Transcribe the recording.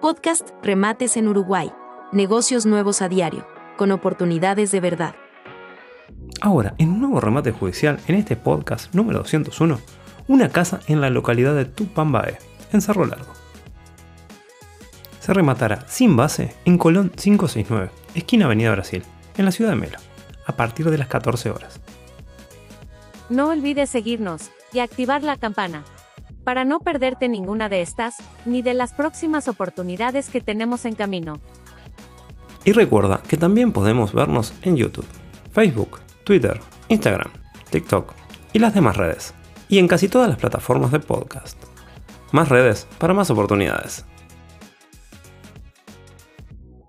Podcast Remates en Uruguay. Negocios nuevos a diario, con oportunidades de verdad. Ahora, en un nuevo remate judicial, en este podcast número 201, una casa en la localidad de Tupambaé, en Cerro Largo. Se rematará sin base en Colón 569, esquina Avenida Brasil, en la ciudad de Melo, a partir de las 14 horas. No olvides seguirnos y activar la campana para no perderte ninguna de estas, ni de las próximas oportunidades que tenemos en camino. Y recuerda que también podemos vernos en YouTube, Facebook, Twitter, Instagram, TikTok y las demás redes. Y en casi todas las plataformas de podcast. Más redes para más oportunidades.